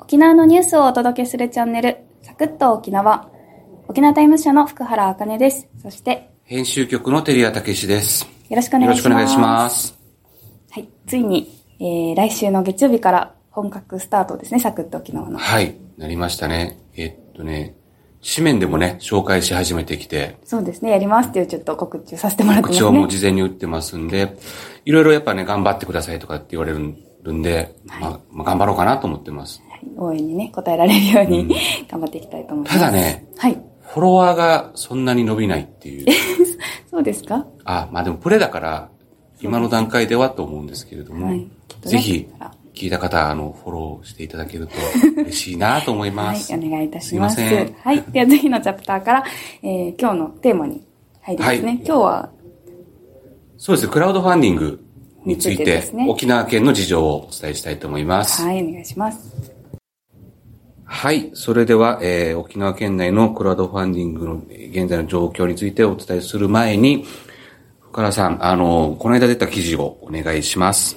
沖縄のニュースをお届けするチャンネル、サクッと沖縄。沖縄タイム社の福原茜です。そして、編集局の照屋武です。よろしくお願いします。よろしくお願いします。はい。ついに、えー、来週の月曜日から本格スタートですね、サクッと沖縄の。はい、なりましたね。えっとね、紙面でもね、紹介し始めてきて、そうですね、やりますっていうちょっと告知をさせてもらってますね。口をもう事前に打ってますんで、いろいろやっぱね、頑張ってくださいとかって言われるんで、まあ、まあ、頑張ろうかなと思ってます。はい応援にね、答えられるように、頑張っていきたいと思います。ただね、はい。フォロワーがそんなに伸びないっていう。そうですか？あ、まあでもプレだから、今の段階ではと思うんですけれども、はいねぜひ、聞いた方、あの、フォローしていただけると 嬉しいなと思います。はい、お願いいたします。すいませんはい。では次のチャプターから、えー、今日のテーマに入りますね。はい今日は、そうですね、クラウドファンディングについてね沖縄県の事情をお伝えしたいと思います。はい、お願いします。はい。それでは、えー沖縄県内のクラウドファンディングの現在の状況についてお伝えする前に、深田さん、あの、この間出た記事をお願いします。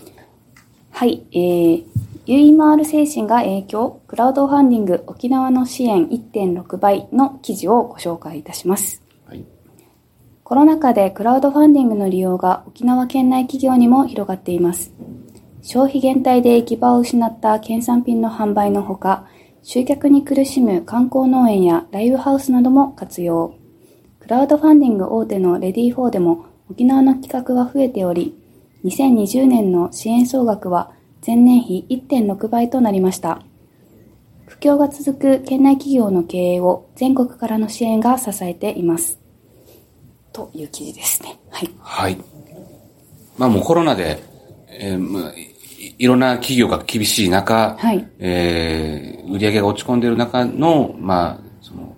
はい、えー、ユイマール精神が影響、クラウドファンディング沖縄の支援1.6倍の記事をご紹介いたします。はい。コロナ禍でクラウドファンディングの利用が沖縄県内企業にも広がっています。消費減退で行き場を失った県産品の販売のほか、集客に苦しむ観光農園やライブハウスなども活用。クラウドファンディング大手のレディー4でも沖縄の企画が増えており、2020年の支援総額は前年比1.6倍となりました。苦境が続く県内企業の経営を全国からの支援が支えています。という記事ですね。はい。はい。まあもうコロナで、えー、いいろんな企業が厳しい中、はいえー売り上げが落ち込んでいる中の、まあ、その、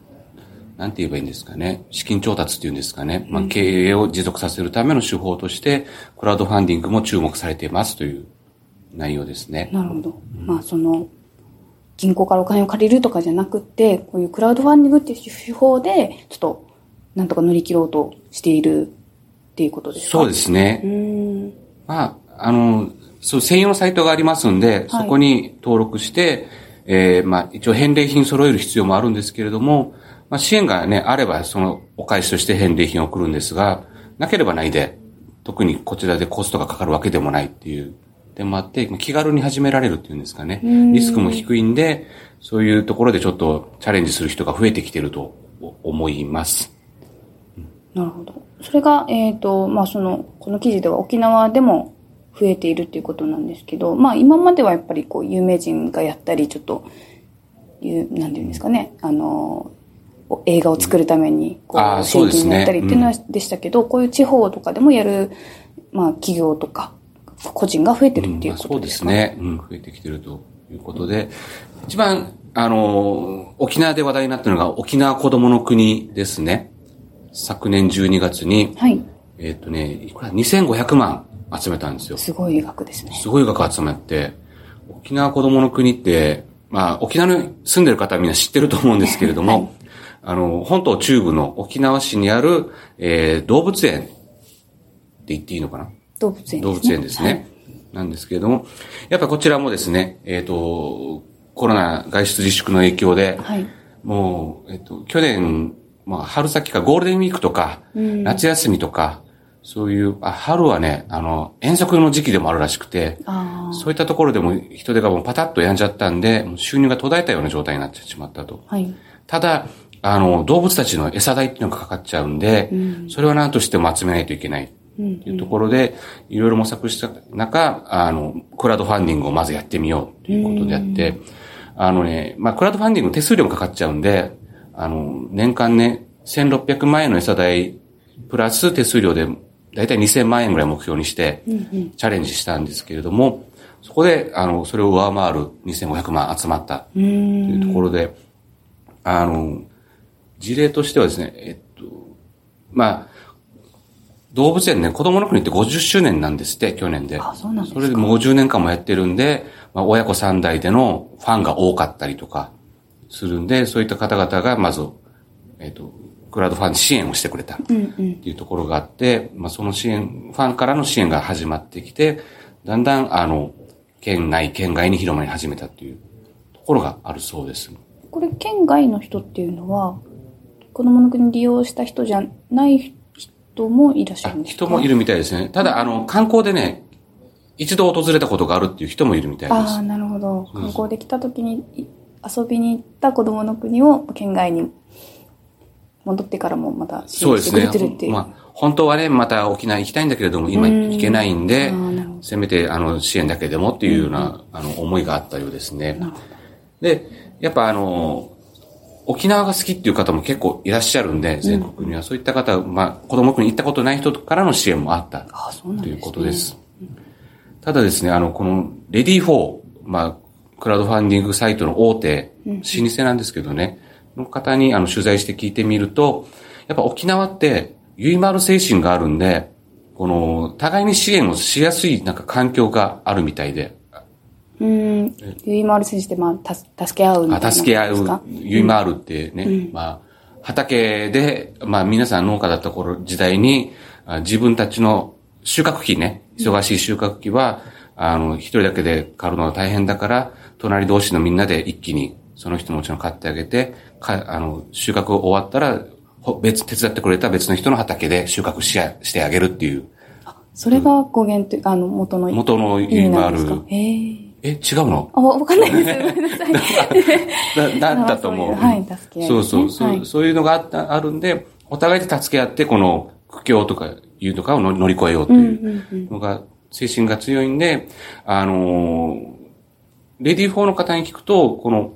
なんて言えばいいんですかね。資金調達っていうんですかね。まあ、経営を持続させるための手法として、クラウドファンディングも注目されていますという内容ですね。なるほど。まあその、銀行からお金を借りるとかじゃなくって、こういうクラウドファンディングっていう手法で、ちょっと、なんとか乗り切ろうとしているっていうことですか？そうですね。うーん。まあ、あの、そう、専用のサイトがありますんで、そこに登録して、えーまあ、一応返礼品揃える必要もあるんですけれども、まあ、支援がね、あれば、そのお返しとして返礼品を送るんですが、なければないで、特にこちらでコストがかかるわけでもないっていう点もあって、まあ気軽に始められるっていうんですかね。リスクも低いんで、そういうところでちょっとチャレンジする人が増えてきてると思います。なるほど。それが、えっ、と、まあその、この記事では沖縄でも増えているっていうことなんですけど、まあ今まではやっぱりこう有名人がやったり、ちょっと、いう、なんていうんですかね、あの、お映画を作るために、こう、そうですね金やったりっていうのはでしたけど、こういう地方とかでもやる、まあ企業とか、個人が増えてるっていうことでか、ですすね。うん、増えてきてるということで、一番、あの、沖縄で話題になったのが沖縄子供の国ですね。昨年12月に、はい。えっ、とね、いくら？2500万集めたんですよ。すごい額ですね。すごい額集まって、沖縄子供の国って、まあ、沖縄に住んでる方はみんな知ってると思うんですけれども、あの、本島中部の沖縄市にある、えー動物園って言っていいのかな？動物園ですね。動物園ですね。なんですけれども、やっぱこちらもですね、えっ、と、コロナ外出自粛の影響で、はい。もう、えっ、と、去年、まあ、春先かゴールデンウィークとか、夏休みとか、そういう、あ、春はね、あの、遠足の時期でもあるらしくて、あそういったところでも人手がもうパタッとやんじゃったんで、収入が途絶えたような状態になってしまったと。あ。はい。ただ、あの、動物たちの餌代っていうのがかかっちゃうんで、それは何としても集めないといけない。っていうところで、いろいろ模索した中、あの、クラウドファンディングをまずやってみようということでやって、あのね、まあ、クラウドファンディング手数料もかかっちゃうんで、あの、年間ね、1600万円の餌代、プラス手数料で、だいたい2000万円ぐらい目標にして、チャレンジしたんですけれども、そこで、あの、それを上回る2500万集まったというところで、あの、事例としてはですね、えっと、まあ、動物園ね、子供の国って50周年なんですって、去年で。あそうなんですか。それでもう50年間もやってるんで、まあ、親子3代でのファンが多かったりとかするんで、そういった方々がまず、えっと、クラウドファンデ支援をしてくれたっていうところがあって、まあ、その支援、ファンからの支援が始まってきて、だんだん、あの、県内、県外に広まり始めたっていうところがあるそうです。これ、県外の人っていうのは、子供の国利用した人じゃない人もいらっしゃるんですか？人もいるみたいですね。ただ、あの、観光でね、一度訪れたことがあるっていう人もいるみたいです。ああ、なるほど。観光できた時に遊びに行った子供の国を県外に戻ってからもまた支援してくれてるっていう。まあ、本当はね、また沖縄行きたいんだけれども、今行けないんで、せめてあの支援だけでもっていうような、あの思いがあったようですね。で、やっぱあの、沖縄が好きっていう方も結構いらっしゃるんで、全国には。そういった方、まあ、子供国に行ったことない人からの支援もあったということです。ただですね、あの、この、レディー4、まあ、クラウドファンディングサイトの大手、老舗なんですけどね、の方にあの取材して聞いてみると、やっぱ沖縄って、ゆいまる精神があるんで、この、互いに支援をしやすい、なんか環境があるみたいで。うん。ゆいまる精神って、まあ、た、助け合うみたいな助け合う、ゆいまるってね、うん、まあ、畑で、まあ皆さん農家だった頃時代に、自分たちの収穫期ね、忙しい収穫期は、あの、一人だけで刈るのが大変だから、隣同士のみんなで一気にその人のうちの買ってあげて、か、あの、収穫終わったら、別、手伝ってくれた別の人の畑で収穫ししてあげるっていう。それが語源というか、あの、元の元の意味がある。へえ、違うの？あ、わかんないです。ごめんなさい。だ、だったと思う。はい、助け合い、そうそう、そう、そういうのがあった、あるんで、お互いで助け合って、この苦境とかいうとかを乗り越えようというのが、精神が強いんで、あのレディー4の方に聞くと、この、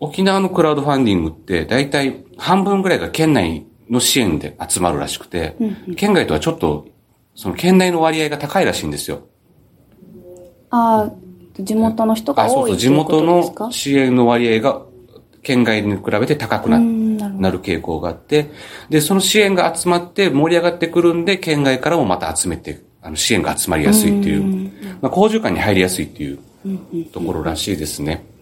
沖縄のクラウドファンディングって、だいたい半分ぐらいが県内の支援で集まるらしくて、うんうん、県外とはちょっと、その県内の割合が高いらしいんですよ。ああ、地元の人が多いそうそう、地元の支援の割合が県外に比べて高くななる傾向があって、で、その支援が集まって盛り上がってくるんで、県外からもまた集めて、あの支援が集まりやすいっていう、うまあ、工場間に入りやすいっていうところらしいですね。なるほど。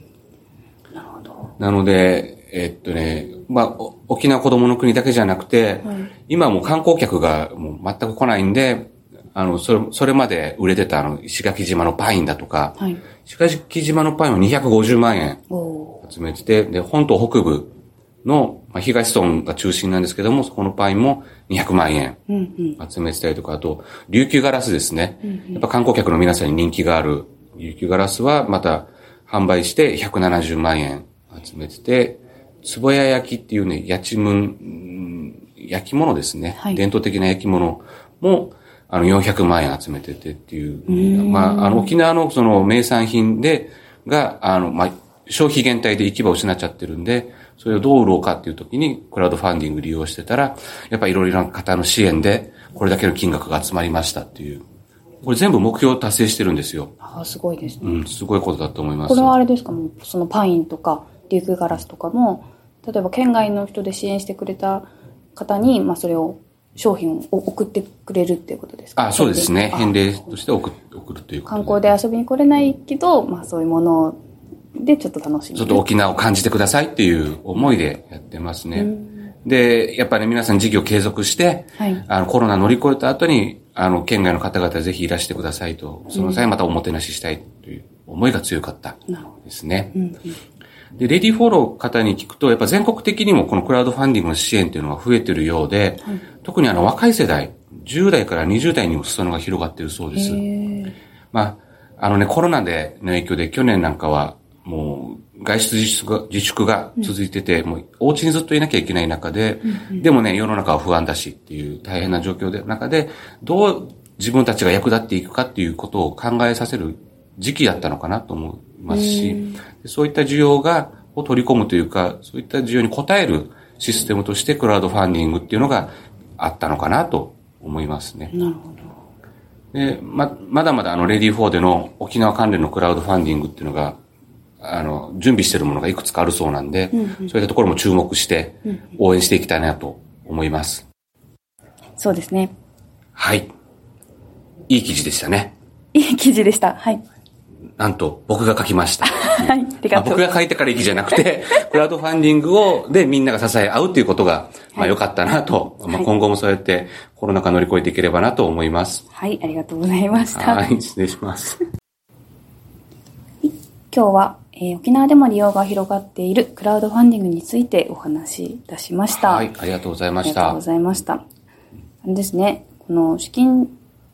なので、えっとね、まあ、沖縄子供の国だけじゃなくて、はい、今も観光客がもう全く来ないんで、あの、それ、それまで売れてたあの、石垣島のパインだとか、はい、石垣島のパインは250万円集めてて、で、本島北部の、まあ、東村が中心なんですけども、そこのパインも200万円集めてたりとか、あと、琉球ガラスですね。やっぱ観光客の皆さんに人気がある琉球ガラスはまた販売して170万円集めてて、壺屋焼きっていうね、焼ちむん、焼き物ですね。はい、伝統的な焼き物も、あの、400万円集めててっていう。うまあ、あの、沖縄のその名産品で、が、あの、まあ、消費減退で行き場を失っちゃってるんで、それをどう売ろうかっていう時に、クラウドファンディング利用してたら、やっぱりいろいろな方の支援で、これだけの金額が集まりましたっていう。これ全部目標達成してるんですよ。ああ、すごいですね。うん、すごいことだと思います。これはあれですか？もそのパインとか、リュックガラスとかも、例えば県外の人で支援してくれた方に、まあそれを商品を送ってくれるっていうことですか？あそうですね。返礼として送送るという観光で遊びに来れないけど、まあそういうものでちょっと楽しみちょっと沖縄を感じてくださいっていう思いでやってますね。で、やっぱり皆さん事業継続して、はい、あのコロナ乗り越えた後に、あの、県外の方々ぜひいらしてくださいと、その際またおもてなししたいという思いが強かったですね。うんうんで、レディフォロー方に聞くと、やっぱ全国的にもこのクラウドファンディングの支援っていうのが増えてるようで、はい、特にあの若い世代、10代から20代にも裾野が広がっているそうです。まあ、あのね、コロナでの影響で去年なんかはもう外出自粛が自粛が続いてて、うん、もうお家にずっといなきゃいけない中で、うんうん、でもね、世の中は不安だしっていう大変な状況で中で、どう自分たちが役立っていくかっていうことを考えさせる時期だったのかなと思いますし、そういった需要が、を取り込むというか、そういった需要に応えるシステムとしてクラウドファンディングっていうのがあったのかなと思いますね。なるほど。で、ま、まだまだあの、レディー4での沖縄関連のクラウドファンディングっていうのが、あの、準備しているものがいくつかあるそうなんで、うんうん、そういったところも注目して応援していきたいなと思います。そうですね。はい。いい記事でしたね。いい記事でした。はい。なんと、僕が書きました。はい、ありがとう、僕が書いてからいいじゃなくて、クラウドファンディングを、で、みんなが支え合うっていうことが、まあ良かったなと、はい、まあ今後もそうやってコロナ禍乗り越えていければなと思います。はい、ありがとうございました。はい、失礼します。今日は、えー沖縄でも利用が広がっているクラウドファンディングについてお話しいたしました。はい、ありがとうございましたありがとうご。ざいました。あれですね、この資金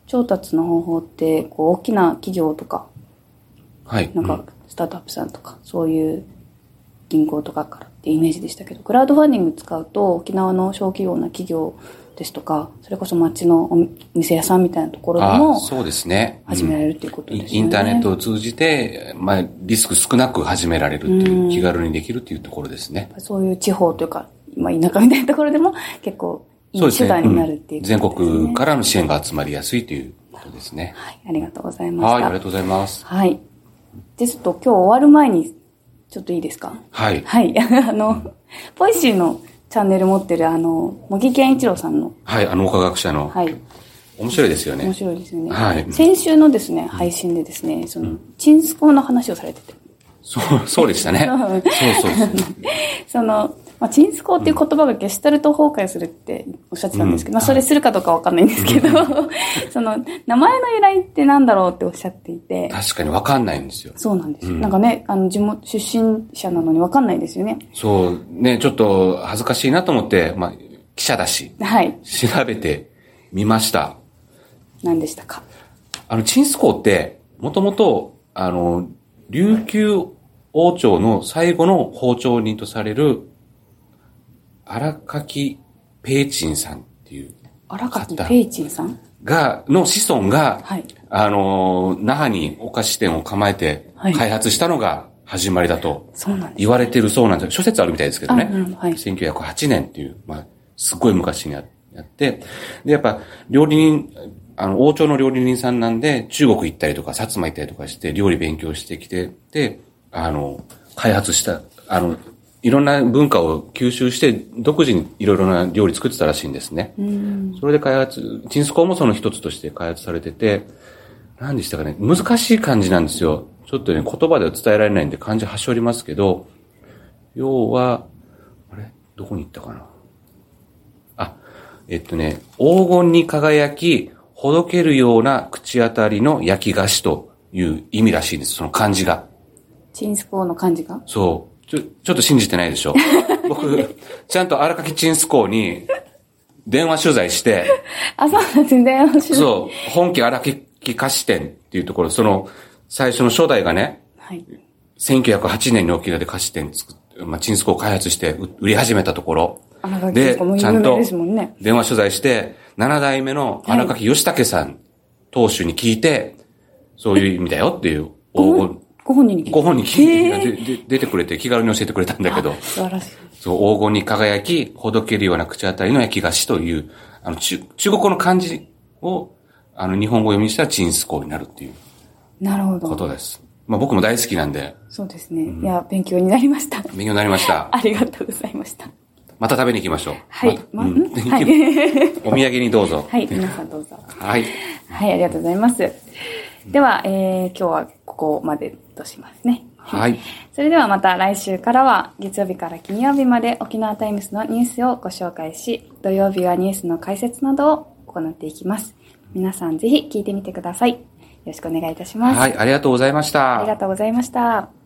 調達の方法って、こう大きな企業とか、はい。なんかスタートアップさんとか、そういう銀行とかからってイメージでしたけど、クラウドファンディング使うと沖縄の小企業な企業ですとか、それこそ町のお店屋さんみたいなところであもそうですね。始められるっていうことイですよね。インターネットを通じて、まあ、リスク少なく始められるっていう、気軽にできるっていうところですね。そういう地方というか、まあ、田舎みたいなところでも 結構いい手段になるっていううん全国からの支援が集まりやすいということですね。はい、ありがとうございました。はい、ありがとうございます。はい。で、ちょっと今日終わる前に、ちょっといいですか？はい。はい。あの、ポイシーのチャンネル持ってる、あの、茂木健一郎さんの、はい、あの、科学者の。はい。面白いですよ面ね。白いですよね。はい先週のですね、配信でですね、その、チンスコの話をされてて。そう、そうでしたね。そうそうそう。その、まあ、チンスコっていう言葉がゲシュタルト崩壊するっておっしゃってたんですけど、うんまあ、それするかどうかわかんないんですけど、その、名前の由来ってなんだろうっておっしゃっていて、確かにわかんないんですよ。そうなんですよ。うんなんかね、あの、地元、出身者なのにわかんないですよね。そう、ね、ちょっと恥ずかしいなと思って、まあ、記者だし、はい。調べてみました。何でしたか？あの、チンスコーって、もともと、あの、琉球王朝の最後の包丁人とされる、荒垣ペイチンさんっていう荒垣方ペイチンさん？が、の子孫が、はい。あの、那覇にお菓子店を構えてはい開発したのが始まりだとそうなんです。言われてるそうなんですよ。諸説あるみたいですけどね。あうんはい1908年っていう、まあ、すっごい昔にややって、で、やっぱ、料理人、あの、王朝の料理人さんなんで、中国行ったりとか、薩摩行ったりとかして、料理勉強してきて、で、あの、開発した、あの、いろんな文化を吸収して、独自にいろいろな料理作ってたらしいんですね。うん。それで開発、チンスコーもその一つとして開発されてて、何でしたかね、難しい漢字なんですよ。ちょっとね、言葉では伝えられないんで漢字端折りますけど、要は、あれ？どこに行ったかな？あ、えっとね、黄金に輝き、ほどけるような口当たりの焼き菓子という意味らしいんです、その漢字が。チンスコーの漢字が？そう。ちょ、ちょっと信じてないでしょ。僕、ちゃんと荒垣チンスコーに電話取材して、あ、そうなんですね。電話しそう、本家荒木菓子店っていうところ、その、最初の初代がね、はい。1908年に沖縄で菓子店作っまあ、チンスコを開発して売売り始めたところ、で、とかもちゃんと。電話取材して、7代目の荒垣義武さん、当主に聞いて、そういう意味だよっていう、ご黄本ご本人に聞い金、ご本に聞いへて、出てくれて気軽に教えてくれたんだけど、素晴らしい。そう、黄金に輝き、ほどけるような口当たりの焼き菓子という、あの、中、中国語の漢字を、あの、日本語読みにしたらチンスコーになるっていうなるほど。ことです。まあ僕も大好きなんで、そうですね。いや、勉強になりました。勉強になりました。ありがとうございました。また食べに行きましょう。はい。またうん はい。お土産にどうぞ。はい、皆さんどうぞ。はい。はい、ありがとうございます。では、えー、今日はここまでとしますね。はい。それではまた来週からは月曜日から金曜日まで沖縄タイムスのニュースをご紹介し、土曜日はニュースの解説などを行っていきます。皆さんぜひ聞いてみてください。よろしくお願いいたします。はい、ありがとうございました。ありがとうございました。